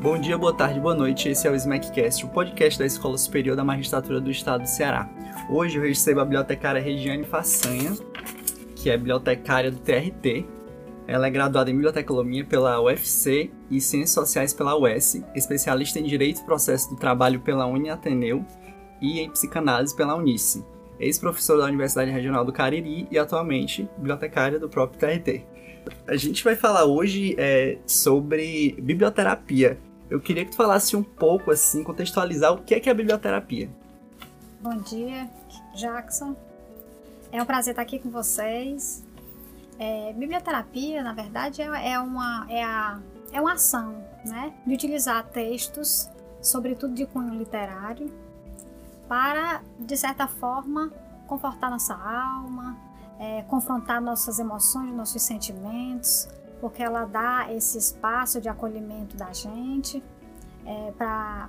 Bom dia, boa tarde, boa noite. Esse é o SmackCast, o podcast da Escola Superior da Magistratura do Estado do Ceará. Hoje eu recebo a bibliotecária Regiane Façanha, que é bibliotecária do TRT. Ela é graduada em biblioteconomia pela UFC e Ciências Sociais pela UES, especialista em Direito e Processo do Trabalho pela Uni Ateneu e em Psicanálise pela Unice. Ex-professora da Universidade Regional do Cariri e atualmente bibliotecária do próprio TRT. A gente vai falar hoje é, sobre biblioterapia. Eu queria que tu falasse um pouco, assim, contextualizar o que é, que é a biblioterapia. Bom dia, Jackson. É um prazer estar aqui com vocês. É, biblioterapia, na verdade, é, é, uma, é, a, é uma ação né, de utilizar textos, sobretudo de cunho literário, para, de certa forma, confortar nossa alma, é, confrontar nossas emoções, nossos sentimentos, porque ela dá esse espaço de acolhimento da gente é, para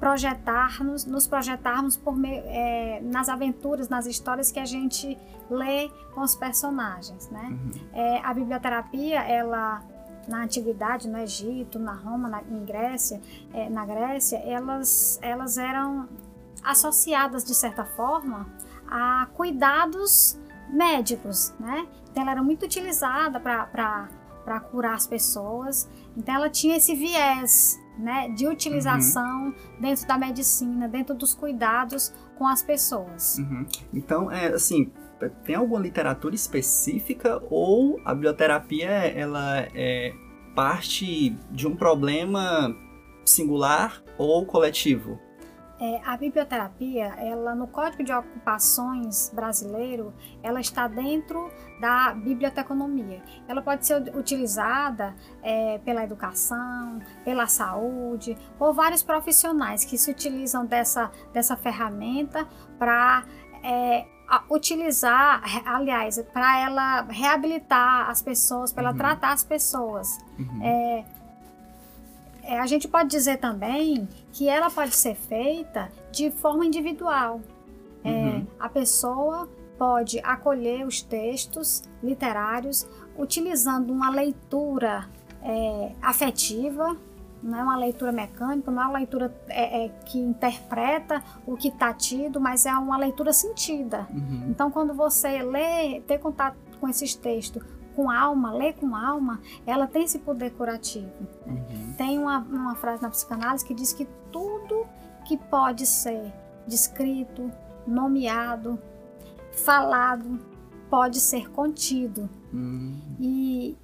projetarmos, nos projetarmos por meio, é, nas aventuras, nas histórias que a gente lê com os personagens, né? Uhum. É, a biblioterapia, ela na antiguidade, no Egito, na Roma, na, em Grécia, é, na Grécia, elas, elas eram associadas de certa forma a cuidados médicos, né? Então ela era muito utilizada para curar as pessoas. Então ela tinha esse viés, né, de utilização uhum. dentro da medicina, dentro dos cuidados com as pessoas. Uhum. Então, é assim, tem alguma literatura específica ou a biblioterapia ela é parte de um problema singular ou coletivo? É, a biblioterapia, ela no Código de Ocupações brasileiro, ela está dentro da biblioteconomia. Ela pode ser utilizada é, pela educação, pela saúde, por vários profissionais que se utilizam dessa, dessa ferramenta para é, utilizar, aliás, para ela reabilitar as pessoas, para ela uhum. tratar as pessoas. Uhum. É, é, a gente pode dizer também que ela pode ser feita de forma individual. É, uhum. a pessoa pode acolher os textos literários utilizando uma leitura é, afetiva, não é uma leitura mecânica, não é uma leitura é, é, que interpreta o que está tido, mas é uma leitura sentida. Uhum. Então, quando você lê, ter contato com esses textos com alma, ler com alma, ela tem esse poder curativo. Uhum. Tem uma, uma frase na psicanálise que diz que tudo que pode ser descrito, nomeado, falado, pode ser contido. Uhum. E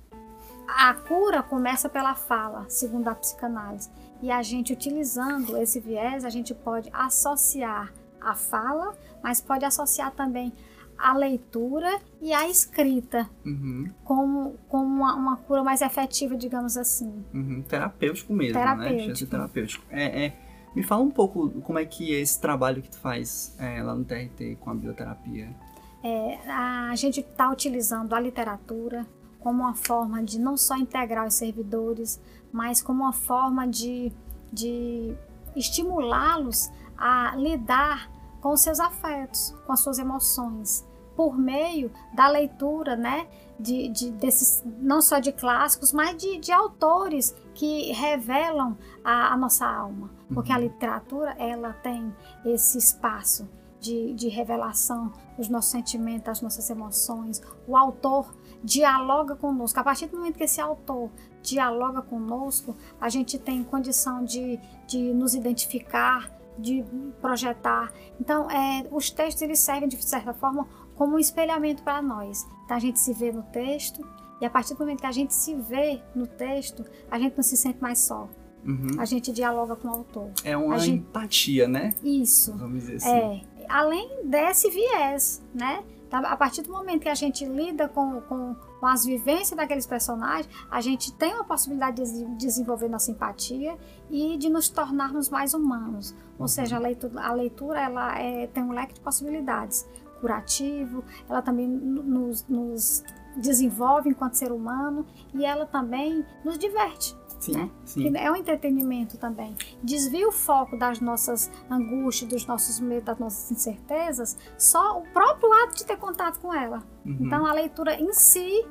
a cura começa pela fala, segundo a psicanálise. E a gente utilizando esse viés, a gente pode associar a fala, mas pode associar também a leitura e a escrita uhum. como, como uma, uma, cura mais efetiva, digamos assim. Uhum. Terapêutico mesmo, né? terapêutico. né? terapêutico. É, é, me fala um pouco como é que é esse trabalho que tu faz é, lá no TRT com a bioterapia. É, a gente está utilizando a literatura como uma forma de não só integrar os servidores, mas como uma forma de, de estimulá-los a lidar com os seus afetos, com as suas emoções, por meio da leitura, né, de, de desses, não só de clássicos, mas de, de autores que revelam a, a nossa alma, porque uhum. a literatura ela tem esse espaço de, de revelação dos nossos sentimentos, das nossas emoções. O autor dialoga conosco. A partir do momento que esse autor dialoga conosco, a gente tem condição de, de nos identificar, de projetar. Então, é, os textos eles servem de certa forma como um espelhamento para nós. Então, a gente se vê no texto e a partir do momento que a gente se vê no texto, a gente não se sente mais só. Uhum. A gente dialoga com o autor. É uma gente... empatia, né? Isso. Vamos dizer assim. É. Além desse viés, né? Tá, a partir do momento que a gente lida com, com, com, as vivências daqueles personagens, a gente tem uma possibilidade de desenvolver nossa empatia e de nos tornarmos mais humanos. Ou uhum. seja, a leitura, a leitura ela é, tem um leque de possibilidades curativo, ela também nos, nos desenvolve enquanto ser humano e ela também nos diverte. Sim, né? sim. é um entretenimento também. Desvia o foco das nossas angústias, dos nossos medos, das nossas incertezas, só o próprio ato de ter contato com ela. Uhum. Então a leitura em si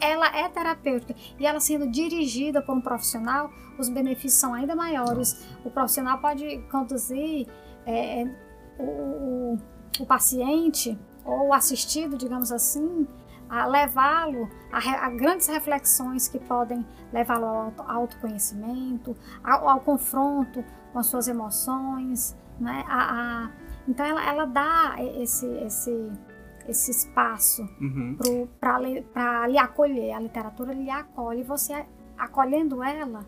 ela é terapêutica e ela sendo dirigida por um profissional, os benefícios são ainda maiores. O profissional pode conduzir é, o, o, o paciente ou o assistido, digamos assim, a levá-lo a, a, grandes reflexões que podem levá-lo ao autoconhecimento, ao, ao, confronto com as suas emoções, né? A, a, então ela, ela dá esse, esse, esse espaço uhum. para lhe acolher. A literatura lhe acolhe. Você acolhendo ela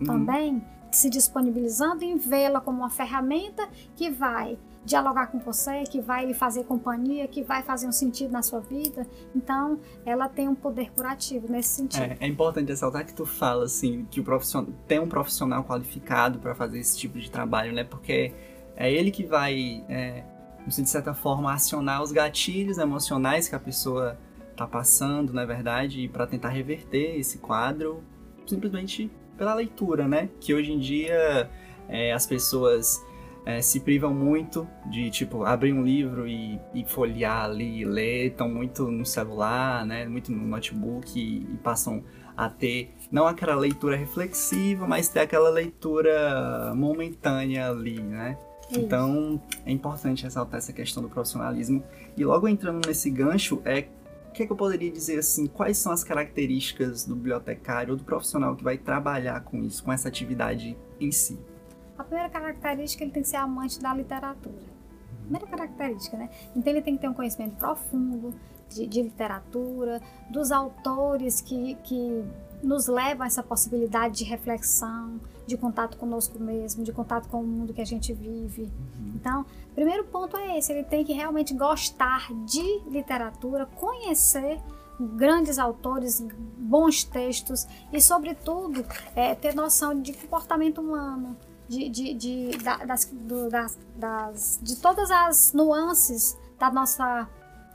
uhum. também, se disponibilizando em vê-la como uma ferramenta que vai dialogar com você, que vai lhe fazer companhia, que vai fazer um sentido na sua vida. Então, ela tem um poder curativo nesse sentido. É, é importante ressaltar que tu fala assim que o profissional tem um profissional qualificado para fazer esse tipo de trabalho, né? Porque é ele que vai, é, de certa forma, acionar os gatilhos emocionais que a pessoa está passando, na é verdade, para tentar reverter esse quadro simplesmente pela leitura, né? Que hoje em dia é, as pessoas é, se privam muito de, tipo, abrir um livro e, e folhear ali e ler, estão muito no celular, né, muito no notebook e, e, passam a ter, não aquela leitura reflexiva, mas ter aquela leitura momentânea ali, né. Isso. Então, é importante ressaltar essa questão do profissionalismo. E logo entrando nesse gancho, é o que, é que eu poderia dizer assim? Quais são as características do bibliotecário ou do profissional que vai trabalhar com isso, com essa atividade em si? A primeira característica, ele tem que ser amante da literatura. Primeira característica, né? Então ele tem que ter um conhecimento profundo de, de literatura, dos autores que, que nos levam a essa possibilidade de reflexão, de contato conosco mesmo, de contato com o mundo que a gente vive. Uhum. Então, primeiro ponto é esse, ele tem que realmente gostar de literatura, conhecer grandes autores, bons textos e, sobretudo, é, ter noção de comportamento humano, de, de, de, das, do, das, das, de todas as nuances da nossa,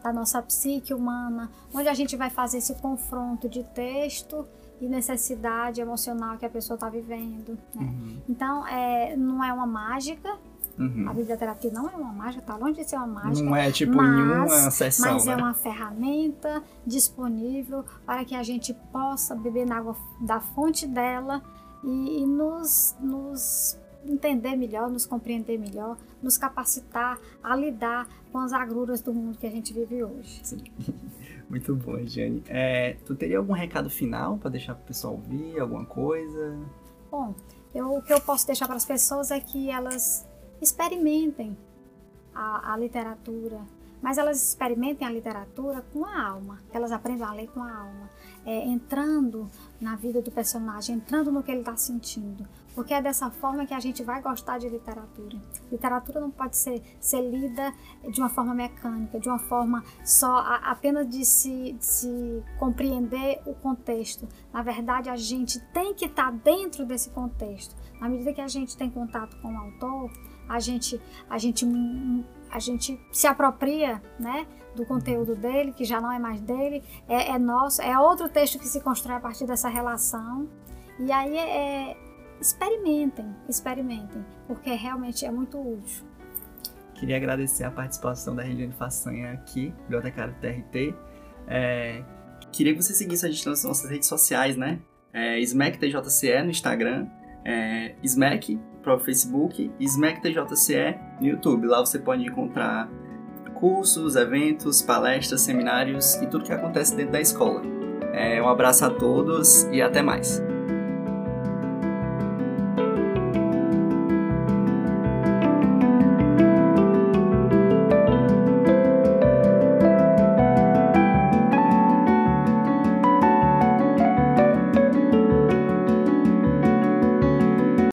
da nossa psique humana, onde a gente vai fazer esse confronto de texto e necessidade emocional que a pessoa está vivendo. Né? Uhum. Então, é, não é uma mágica. Uhum. A biblioterapia não é uma mágica, está longe de ser uma mágica. Não é tipo mas, em uma sessão. Mas é né? é uma ferramenta disponível para que a gente possa beber na água da fonte dela e, e nos, nos entender melhor, nos compreender melhor, nos capacitar a lidar com as agruras do mundo que a gente vive hoje. Sim. Muito bom, Jane. É, tu teria algum recado final para deixar para o pessoal ouvir, alguma coisa? Bom, eu, o que eu posso deixar para as pessoas é que elas experimentem a, a literatura, mas elas experimentem a literatura com a alma, elas aprendam a ler com a alma, é, entrando na vida do personagem, entrando no que ele está sentindo, porque é dessa forma que a gente vai gostar de literatura. Literatura não pode ser, ser lida de uma forma mecânica, de uma forma só a, apenas de se, de se compreender o contexto. Na verdade, a gente tem que estar tá dentro desse contexto. Na medida que a gente tem contato com o autor, a gente, a gente, a gente se apropria, né? do conteúdo dele, que já não é mais dele, é, é nosso, é outro texto que se constrói a partir dessa relação. E aí é, é experimentem, experimentem, porque realmente é muito útil. Queria agradecer a participação da Regiane Façanha aqui, bibliotecária do TRT. É, queria que você seguisse a gente nas nossas redes sociais, né? É, SmackTJCE no Instagram, é, Smack pro Facebook e SmackTJCE no YouTube. Lá você pode encontrar cursos, eventos, palestras, seminários e tudo que acontece dentro da escola. É, um abraço a todos e até mais.